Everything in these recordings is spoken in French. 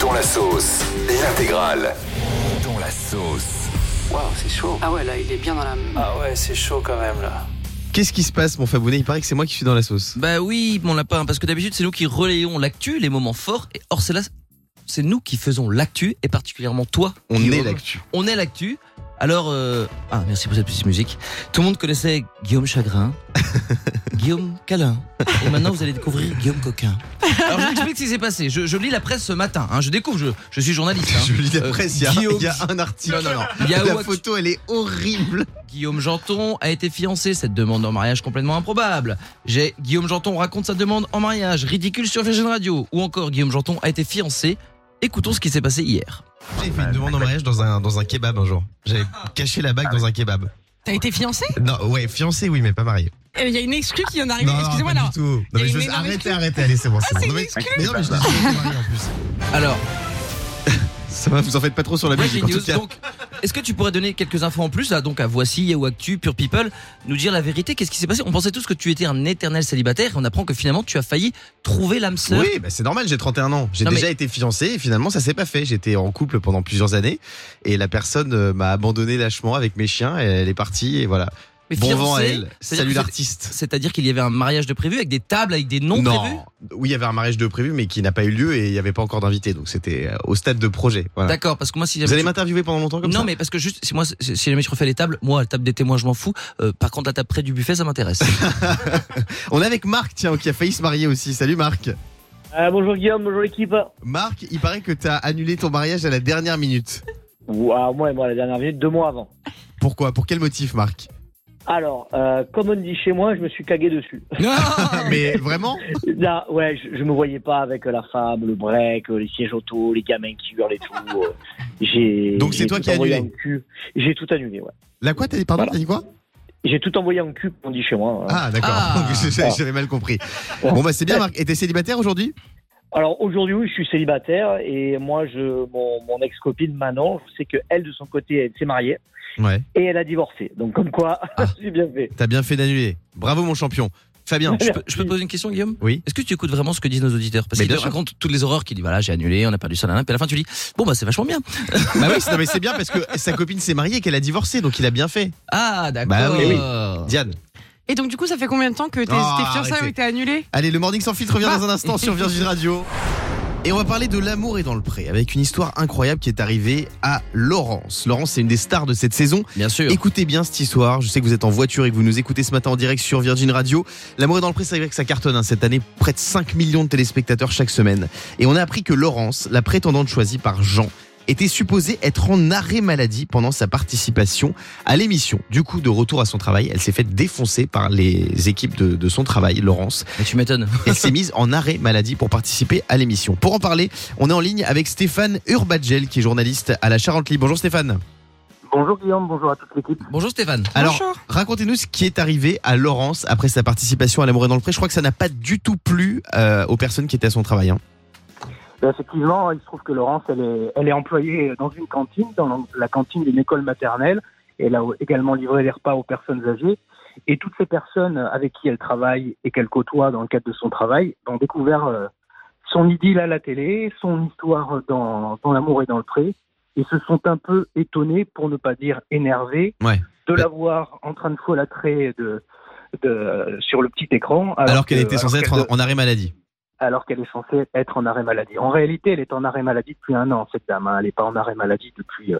Dont la sauce, l'intégrale. Dont la sauce. Waouh, c'est chaud. Ah ouais, là, il est bien dans la. Ah ouais, c'est chaud quand même là. Qu'est-ce qui se passe, mon Fabounet? Il paraît que c'est moi qui suis dans la sauce. Bah oui, mon lapin, parce que d'habitude c'est nous qui relayons l'actu, les moments forts, et or c'est là, c'est nous qui faisons l'actu, et particulièrement toi. On Guillaume. est l'actu. On est l'actu. Alors, euh, ah merci pour cette petite musique. Tout le monde connaissait Guillaume Chagrin, Guillaume Câlin, et maintenant vous allez découvrir Guillaume Coquin. Alors je vous explique ce qui s'est passé. Je, je lis la presse ce matin, hein, je découvre, je, je suis journaliste. hein. Je lis la Euh, presse, il y, a- Guillaume- il y a un article. Non, non, non. Il y a La photo, elle est horrible. Guillaume Janton a été fiancé, cette demande en mariage complètement improbable. J'ai Guillaume Janton raconte sa demande en mariage, ridicule sur Virgin Radio. Ou encore Guillaume Janton a été fiancé. Écoutons ce qui s'est passé hier. J'ai fait une demande en mariage dans un, dans un kebab un jour. J'avais caché la bague dans un kebab. T'as été fiancé? Non, ouais, fiancé, oui, mais pas marié. Il y a une exclue qui vient d'arriver. Non, Excusez-moi énorme arrêtez, arrêtez, allez, c'est bon, c'est Ah, bon. c'est Non, mais, une exclue mais non, mais je l'ai jamais été marié en plus. Alors, Ça va, vous en faites pas trop sur la musique en tout cas. Donc, est-ce que tu pourrais donner quelques infos en plus là, donc à Voici, ou Actu, Pure People, nous dire la vérité Qu'est-ce qui s'est passé? On pensait tous que tu étais un éternel célibataire et on apprend que finalement tu as failli trouver l'âme sœur. Oui, bah c'est normal, j'ai 31 ans. J'ai Non, déjà mais- été fiancé et finalement ça s'est pas fait. J'étais en couple pendant plusieurs années et la personne euh, m'a abandonné lâchement avec mes chiens et elle est partie et voilà. Mais Bon vent à fiancé, elle. Salut l'artiste. C'est-à-dire qu'il y avait un mariage de prévu avec des tables, avec des noms prévus Oui, il y avait un mariage de prévu mais qui n'a pas eu lieu et il n'y avait pas encore d'invité donc c'était euh, au stade de projet. Voilà. D'accord, parce que moi si Vous jamais allez tu- m'interviewer pendant longtemps comme non ça mais parce que juste si moi si si jamais je refais les tables, moi la table des témoins je m'en fous. Euh, par contre la table près du buffet ça m'intéresse. On est avec Marc tiens qui a failli se marier aussi. Salut Marc. Euh, bonjour Guillaume, bonjour l'équipe. Marc, il paraît que tu as annulé ton mariage à la dernière minute. Ouah, moi, moi, la dernière minute, deux mois avant. Pourquoi? Pour quel motif Marc? Alors, euh, comme on dit chez moi, je me suis cagué dessus. Mais vraiment? Là, ouais, je, je me voyais pas avec la femme, le break, euh, les sièges auto, les gamins qui hurlent et tout. euh, J'ai. Donc c'est toi qui as annulé en cul. J'ai tout annulé, ouais. La quoi t'as dit Pardon, Voilà. t'as dit quoi? J'ai tout envoyé en cul, comme on dit chez moi. Ah d'accord, Ah. J'avais- j'avais mal compris. Bon bah c'est bien Marc, et t'es célibataire aujourd'hui? Alors aujourd'hui, oui, je suis célibataire et moi, je, mon, mon ex-copine Manon, je sais que elle de son côté, elle s'est mariée Ouais. et elle a divorcé. Donc comme quoi, Ah. j'ai bien fait. T'as bien fait d'annuler. Bravo mon champion. Fabien. je, peux, je peux te poser une question Guillaume? Oui. Est-ce que tu écoutes vraiment ce que disent nos auditeurs? Parce qu'ils te racontent toutes les horreurs qu'ils disent voilà j'ai annulé, on a perdu ça, là, là. puis à la fin tu dis bon bah c'est vachement bien. bah oui, c'est- non, mais c'est bien parce que sa copine s'est mariée et qu'elle a divorcé, donc il a bien fait. Ah d'accord. Bah oui, Diane. Et donc, du coup, ça fait combien de temps que t'es Oh, t'es fiancé arrêtez. ou t'es annulé Allez, le Morning sans filtre revient dans un instant sur Virgin Radio. Et on va parler de l'amour et dans le pré avec une histoire incroyable qui est arrivée à Laurence. Laurence, c'est une des stars de cette saison. Bien sûr. Écoutez bien cette histoire. Je sais que vous êtes en voiture et que vous nous écoutez ce matin en direct sur Virgin Radio. L'amour est dans le pré, c'est vrai que ça cartonne hein, cette année. Près de 5 millions de téléspectateurs chaque semaine. Et on a appris que Laurence, la prétendante choisie par Jean, était supposée être en arrêt maladie pendant sa participation à l'émission. Du coup, de retour à son travail, elle s'est faite défoncer par les équipes de, de son travail, Laurence. Mais tu m'étonnes. Elle s'est mise en arrêt maladie pour participer à l'émission. Pour en parler, on est en ligne avec Stéphane Urbadgel, qui est journaliste à la Charente Libre. Bonjour Stéphane. Bonjour Guillaume, bonjour à toute l'équipe. Bonjour Stéphane. Alors, racontez-nous ce qui est arrivé à Laurence après sa participation à L'amour est dans le pré. Je crois que ça n'a pas du tout plu euh, aux personnes qui étaient à son travail. hein. Ben, effectivement, il se trouve que Laurence, elle est, elle est employée dans une cantine, dans la- cantine d'une école maternelle. Et elle a également livré les repas aux personnes âgées. Et toutes ces personnes avec qui elle travaille et qu'elle côtoie dans le cadre de son travail ont découvert euh, son idylle à la télé, son histoire dans, dans l'amour et dans le pré, et se sont un peu étonnés, pour ne pas dire énervés, Ouais. de Mais- la voir en train de folâtrer de, de, sur le petit écran. Alors, qu'elle que- était censée être en arrêt maladie. Alors qu'elle est censée être en arrêt maladie. En réalité, elle est en arrêt maladie depuis un an, cette dame. hein. Elle n'est pas en arrêt maladie depuis euh,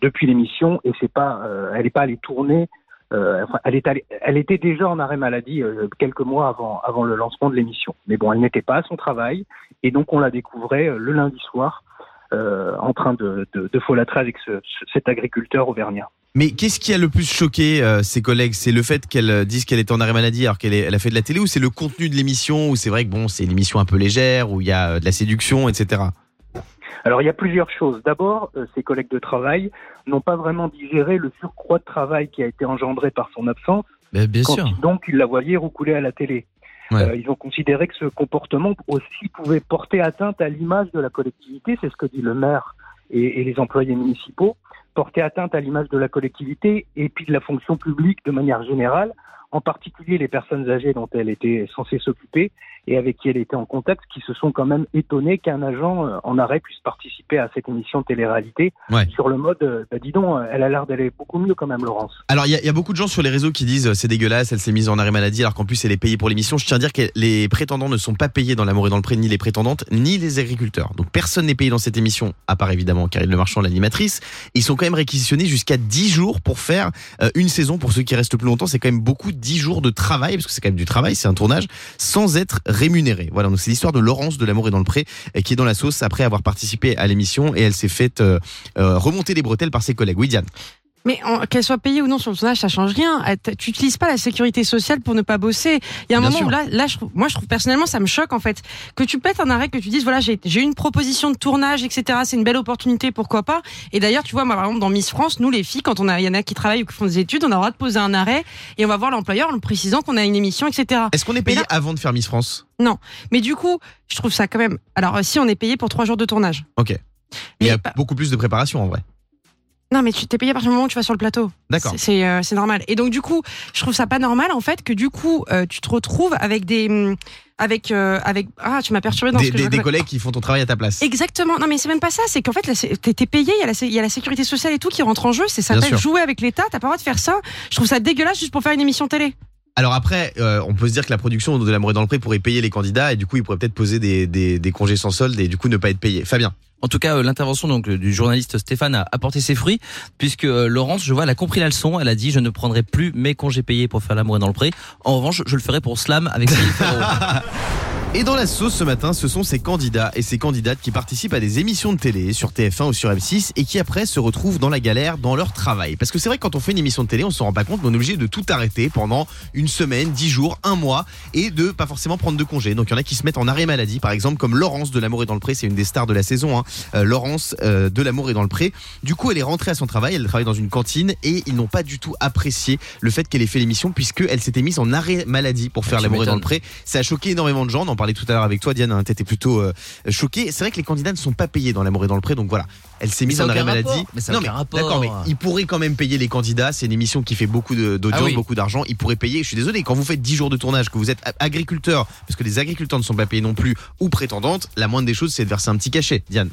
depuis l'émission et c'est pas, euh, elle n'est pas allée tourner. euh, elle elle était déjà en arrêt maladie euh, quelques mois avant avant le lancement de l'émission. Mais bon, elle n'était pas à son travail et donc on la découvrait euh, le lundi soir euh, en train de, de, de folâtrer avec ce- ce- cet agriculteur auvergnat. Mais qu'est-ce qui a le plus choqué euh, ses collègues? C'est le fait qu'elle euh, dise qu'elle est en arrêt maladie alors qu'elle elle a fait de la télé ou c'est le contenu de l'émission où c'est vrai que bon, c'est une émission un peu légère où il y a euh, de la séduction, etc. Alors il y a plusieurs choses. D'abord, euh, ses collègues de travail n'ont pas vraiment digéré le surcroît de travail qui a été engendré par son absence. Bah, bien quand sûr. donc ils la voyaient roucouler à la télé. Euh, ils ont considéré que ce comportement aussi pouvait porter atteinte à l'image de la collectivité, c'est ce que dit le maire et, et les employés municipaux, porter atteinte à l'image de la collectivité et puis de la fonction publique de manière générale, en particulier les personnes âgées dont elle était censée s'occuper, et avec qui elle était en contact, qui se sont quand même étonnés qu'un agent euh, en arrêt puisse participer à cette émission de télé-réalité Ouais. sur le mode, euh, bah, dis donc, elle a l'air d'aller beaucoup mieux quand même, Laurence. Alors il y, a- il y a beaucoup de gens sur les réseaux qui disent euh, c'est dégueulasse, elle s'est mise en arrêt maladie alors qu'en plus elle est payée pour l'émission. Je tiens à dire que les prétendants ne sont pas payés dans l'amour et dans le pré, ni les prétendantes, ni les agriculteurs. Donc personne n'est payé dans cette émission, à part évidemment Karine Le Marchand, l'animatrice. Ils sont quand même réquisitionnés jusqu'à 10 jours pour faire euh, une saison. Pour ceux qui restent plus longtemps, c'est quand même beaucoup 10 jours de travail, parce que c'est quand même du travail, c'est un tournage, sans être rémunéré. Voilà, donc c'est l'histoire de Laurence de l'amour et dans le pré, qui est dans la sauce après avoir participé à l'émission et elle s'est faite euh, euh, remonter les bretelles par ses collègues. Oui, Diane. Mais qu'elle soit payée ou non sur le tournage, ça change rien. Tu utilises pas la sécurité sociale pour ne pas bosser. Il y a un Bien moment sûr. où là, là, je trouve, moi, je trouve personnellement, ça me choque en fait que tu pètes un arrêt, que tu dises voilà, j'ai une proposition de tournage, etc. C'est une belle opportunité, pourquoi pas. Et d'ailleurs, tu vois, moi, par exemple, dans Miss France, nous les filles, quand on a, il y en a qui travaillent ou qui font des études, on a le droit de poser un arrêt et on va voir l'employeur en précisant qu'on a une émission, etc. Est-ce qu'on est payé là- avant de faire Miss France? Mais du coup, je trouve ça quand même. Alors, si on est payé pour trois jours de tournage. Ok. Il y a pas- beaucoup plus de préparation en vrai. Non, mais tu t'es payé à partir du moment où tu vas sur le plateau. D'accord. C'est- euh, normal. Et donc du coup, je trouve ça pas normal en fait que du coup euh, tu te retrouves avec des hum, avec euh, avec ah tu m'as perturbé dans Des, ce que des- je des raconte. collègues qui font ton travail à ta place. Exactement. Non mais c'est même pas ça. C'est qu'en fait t'es payé. Il y y a la sécurité sociale et tout qui rentre en jeu. C'est ça jouer avec l'État. T'as pas le droit de faire ça. Je trouve ça dégueulasse juste pour faire une émission télé. Alors après, euh, on peut se dire que la production de l'amour et dans le pré pourrait payer les candidats et du coup ils pourraient peut-être poser des, des, des congés sans solde et du coup ne pas être payés. Fabien. En tout cas, euh, l'intervention donc euh, du journaliste Stéphane a apporté ses fruits puisque euh, Laurence, je vois, elle a compris la leçon. Elle a dit je ne prendrai plus mes congés payés pour faire l'amour et dans le pré. En revanche, je le ferai pour Slam avec. Et dans la sauce ce matin, ce sont ces candidats et ces candidates qui participent à des émissions de télé sur TF1 ou sur M6 et qui après se retrouvent dans la galère dans leur travail. Parce que c'est vrai que quand on fait une émission de télé, on se rend pas compte, mais on est obligé de tout arrêter pendant une semaine, dix jours, un mois et de pas forcément prendre de congé. Donc il y en a qui se mettent en arrêt maladie, par exemple comme Laurence de l'amour et dans le pré, c'est une des stars de la saison. Hein. Euh, Laurence euh, de l'amour et dans le pré. Du coup, elle est rentrée à son travail, elle travaille dans une cantine et ils n'ont pas du tout apprécié le fait qu'elle ait fait l'émission puisque elle s'était mise en arrêt maladie pour faire tu l'amour et dans le pré. Ça a choqué énormément de gens. Parlait tout à l'heure avec toi, Diane. hein, T'étais plutôt euh, choquée. C'est vrai que les candidats ne sont pas payés dans l'amour et dans le pré. Donc voilà, elle s'est mise en arrêt maladie. Mais ça non, aucun mais rapport. d'accord, mais ils pourraient quand même payer les candidats. C'est une émission qui fait beaucoup d'audience, Ah oui. beaucoup d'argent. Ils pourraient payer. Je suis désolé. Quand vous faites 10 jours de tournage, que vous êtes agriculteur, parce que les agriculteurs ne sont pas payés non plus, ou prétendantes, la moindre des choses, c'est de verser un petit cachet. Diane.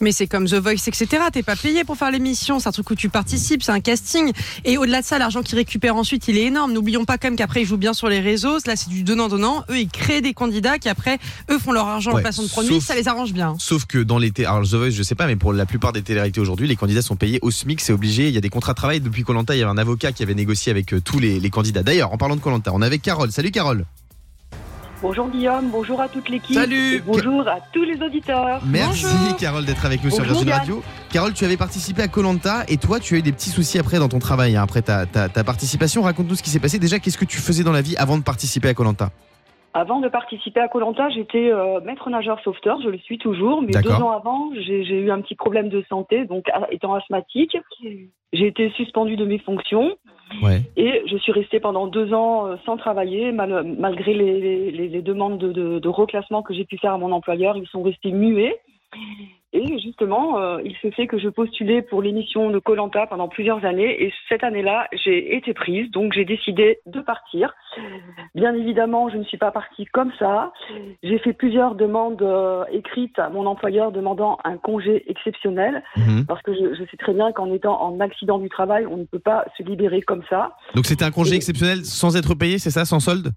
Mais c'est comme The Voice, etc. T'es pas payé pour faire l'émission. C'est un truc où tu participes. C'est un casting. Et au-delà de ça, l'argent qu'ils récupèrent ensuite, il est énorme. N'oublions pas quand même qu'après ils jouent bien sur les réseaux. Là, c'est du donnant donnant. Eux, ils créent des candidats qui après, eux font leur argent Ouais, en façon de promis. sauf- Ça les arrange bien. Sauf que dans les té- alors The Voice, je sais pas, mais pour la plupart des téléréalités aujourd'hui, les candidats sont payés au SMIC, c'est obligé. Il y a des contrats de travail. Depuis Colanta, il y avait un avocat qui avait négocié avec euh, tous les, les candidats. D'ailleurs, en parlant de Colanta, on avait Carole. Salut Carole. Bonjour Guillaume, bonjour à toute l'équipe. Salut. et Bonjour à tous les auditeurs. Merci Bonjour. Carole d'être avec nous sur Virgin. Radio. Carole, tu avais participé à Colanta et toi, tu as eu des petits soucis après dans ton travail, hein, après ta, ta, ta participation. Raconte-nous ce qui s'est passé. Déjà, qu'est-ce que tu faisais dans la vie avant de participer à Colanta? Avant de participer à Colanta, j'étais euh, maître nageur sauveteur, je le suis toujours, mais deux ans avant, j'ai eu un petit problème de santé, donc étant asthmatique, j'ai été suspendue de mes fonctions Ouais. et je suis restée pendant deux ans euh, sans travailler, mal- malgré les, les- les demandes de, de- de reclassement que j'ai pu faire à mon employeur, ils sont restés muets. Et justement, euh, il se fait que je postulais pour l'émission de Colanta pendant plusieurs années et cette année-là, j'ai été prise, donc j'ai décidé de partir. Bien évidemment, je ne suis pas partie comme ça. J'ai fait plusieurs demandes euh, écrites à mon employeur demandant un congé exceptionnel Mhm. parce que je, je sais très bien qu'en étant en accident du travail, on ne peut pas se libérer comme ça. Donc c'était un congé Et- exceptionnel sans être payé, c'est ça, sans solde?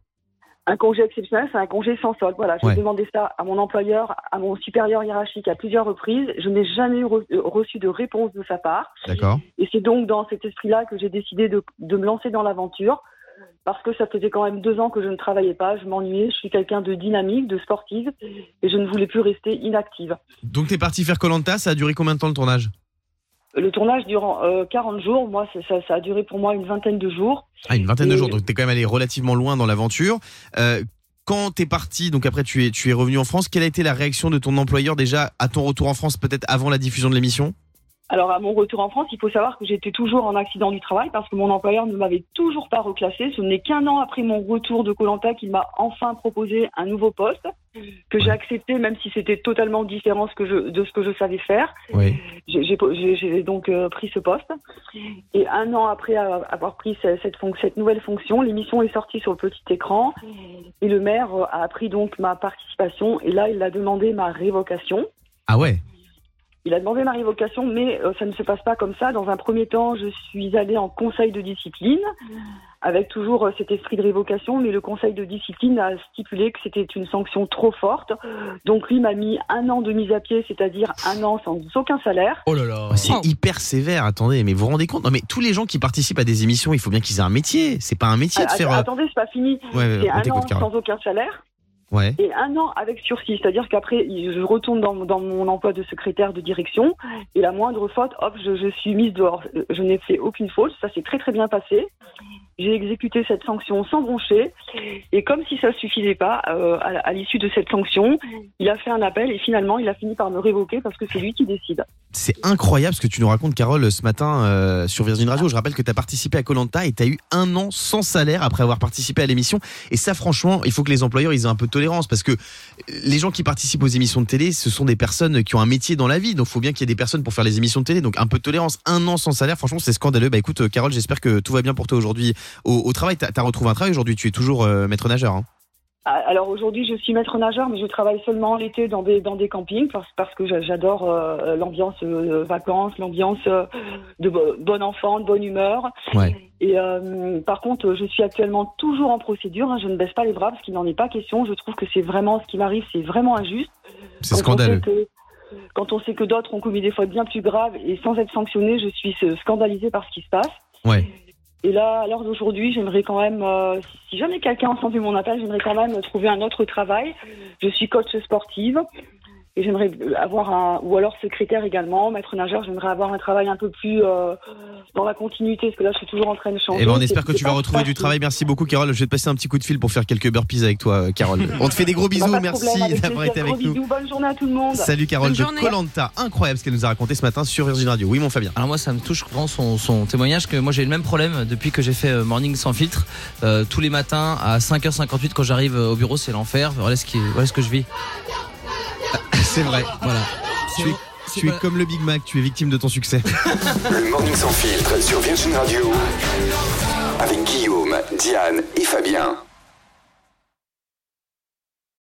Un congé exceptionnel, c'est un congé sans solde. Voilà, j'ai Ouais. demandé ça à mon employeur, à mon supérieur hiérarchique à plusieurs reprises. Je n'ai jamais eu re- reçu de réponse de sa part. D'accord. Et c'est donc dans cet esprit-là que j'ai décidé de, de me lancer dans l'aventure. Parce que ça faisait quand même deux ans que je ne travaillais pas, je m'ennuyais, je suis quelqu'un de dynamique, de sportive, et je ne voulais plus rester inactive. Donc t'es parti faire Colanta, ça a duré combien de temps le tournage? Le tournage durant euh, 40 jours, moi, ça, ça a duré pour moi une vingtaine de jours. Ah, une vingtaine de jours, donc t'es quand même allé relativement loin dans l'aventure. Euh, quand t'es parti, donc après tu es, tu es revenu en France, quelle a été la réaction de ton employeur déjà à ton retour en France, peut-être avant la diffusion de l'émission? Alors, à mon retour en France, il faut savoir que j'étais toujours en accident du travail parce que mon employeur ne m'avait toujours pas reclassé. Ce n'est qu'un an après mon retour de Colanta qu'il m'a enfin proposé un nouveau poste que j'ai accepté, même si c'était totalement différent ce que je, de ce que je savais faire. Oui. J'ai donc euh, pris ce poste. Et un an après avoir pris ce- cette, cette nouvelle fonction, l'émission est sortie sur le petit écran et le maire a appris donc ma participation et là il a demandé ma révocation. Ah ouais Il a demandé ma révocation, mais euh, ça ne se passe pas comme ça. Dans un premier temps, je suis allée en conseil de discipline, avec toujours euh, cet esprit de révocation, mais le conseil de discipline a stipulé que c'était une sanction trop forte. Donc lui m'a mis un an de mise à pied, c'est-à-dire un an sans aucun salaire. Oh là là. Oh, C'est hyper sévère, attendez, mais vous vous rendez compte? Non mais tous les gens qui participent à des émissions, il faut bien qu'ils aient un métier. C'est pas un métier de Ah, faire. euh, Attendez, c'est pas fini. Ouais, C'est un an Carole. sans aucun salaire. Et un an avec sursis. C'est-à-dire qu'après, je retourne dans, mon emploi de secrétaire de direction et la moindre faute, hop, je suis mise dehors. Je n'ai fait aucune faute. Ça s'est très très bien passé. J'ai exécuté cette sanction sans broncher. Et comme si ça suffisait pas, euh, à, l'issue de cette sanction, il a fait un appel et finalement, il a fini par me révoquer parce que c'est lui qui décide. C'est incroyable ce que tu nous racontes, Carole, ce matin euh, sur Virgin Radio. Je rappelle que tu as participé à Colanta et tu as eu un an sans salaire après avoir participé à l'émission. Et ça, franchement, il faut que les employeurs aient un peu de tolérance parce que les gens qui participent aux émissions de télé, ce sont des personnes qui ont un métier dans la vie. Donc, il faut bien qu'il y ait des personnes pour faire les émissions de télé. Donc, un peu de tolérance. Un an sans salaire, franchement, c'est scandaleux. Bah écoute, euh, Carole, j'espère que tout va bien pour toi aujourd'hui au, au travail. Tu as, retrouvé un travail aujourd'hui. Tu es toujours euh, maître nageur. Hein. Ah, Alors aujourd'hui, je suis maître nageur, mais je travaille seulement l'été dans des dans des campings parce, parce que j'a- j'adore euh, l'ambiance euh, vacances, l'ambiance euh, de bo- bon enfant, de bonne humeur. Ouais. Et par contre, je suis actuellement toujours en procédure. hein, je ne baisse pas les bras parce qu'il n'en est pas question. Je trouve que c'est vraiment ce qui m'arrive, c'est vraiment injuste. C'est scandaleux. Quand on sait que d'autres ont commis des fautes bien plus graves et sans être sanctionnés, je suis scandalisée par ce qui se passe. Ouais. Et là, à l'heure d'aujourd'hui, j'aimerais quand même, euh, si jamais quelqu'un a entendu mon appel, j'aimerais quand même trouver un autre travail. Je suis coach sportive et j'aimerais avoir un, ou alors secrétaire également, maître nageur. J'aimerais avoir un travail un peu plus euh, dans la continuité, parce que là, je suis toujours en train de changer. Et ben on espère que tu vas retrouver du travail. Merci beaucoup, Carole. Je vais te passer un petit coup de fil pour faire quelques burpees avec toi, euh, Carole. On te fait des gros bisous. Merci d'avoir été avec nous. bisous, bonne journée à tout le monde. Salut Carole Bonne de. Colanta. Incroyable ce qu'elle nous a raconté ce matin sur Virgin Radio. Oui, mon Fabien. Alors moi ça me touche vraiment son, son témoignage que moi j'ai le même problème depuis que j'ai fait euh, Morning sans filtre. Euh, tous les matins à 5h58 quand j'arrive euh, au bureau c'est l'enfer. Voilà ce, qui, voilà ce que je vis. C'est vrai. Voilà. Tu es, tu es comme le Big Mac, tu es victime de ton succès. Le Morning Sans Filtre sur Virgin Radio avec Guillaume, Diane et Fabien.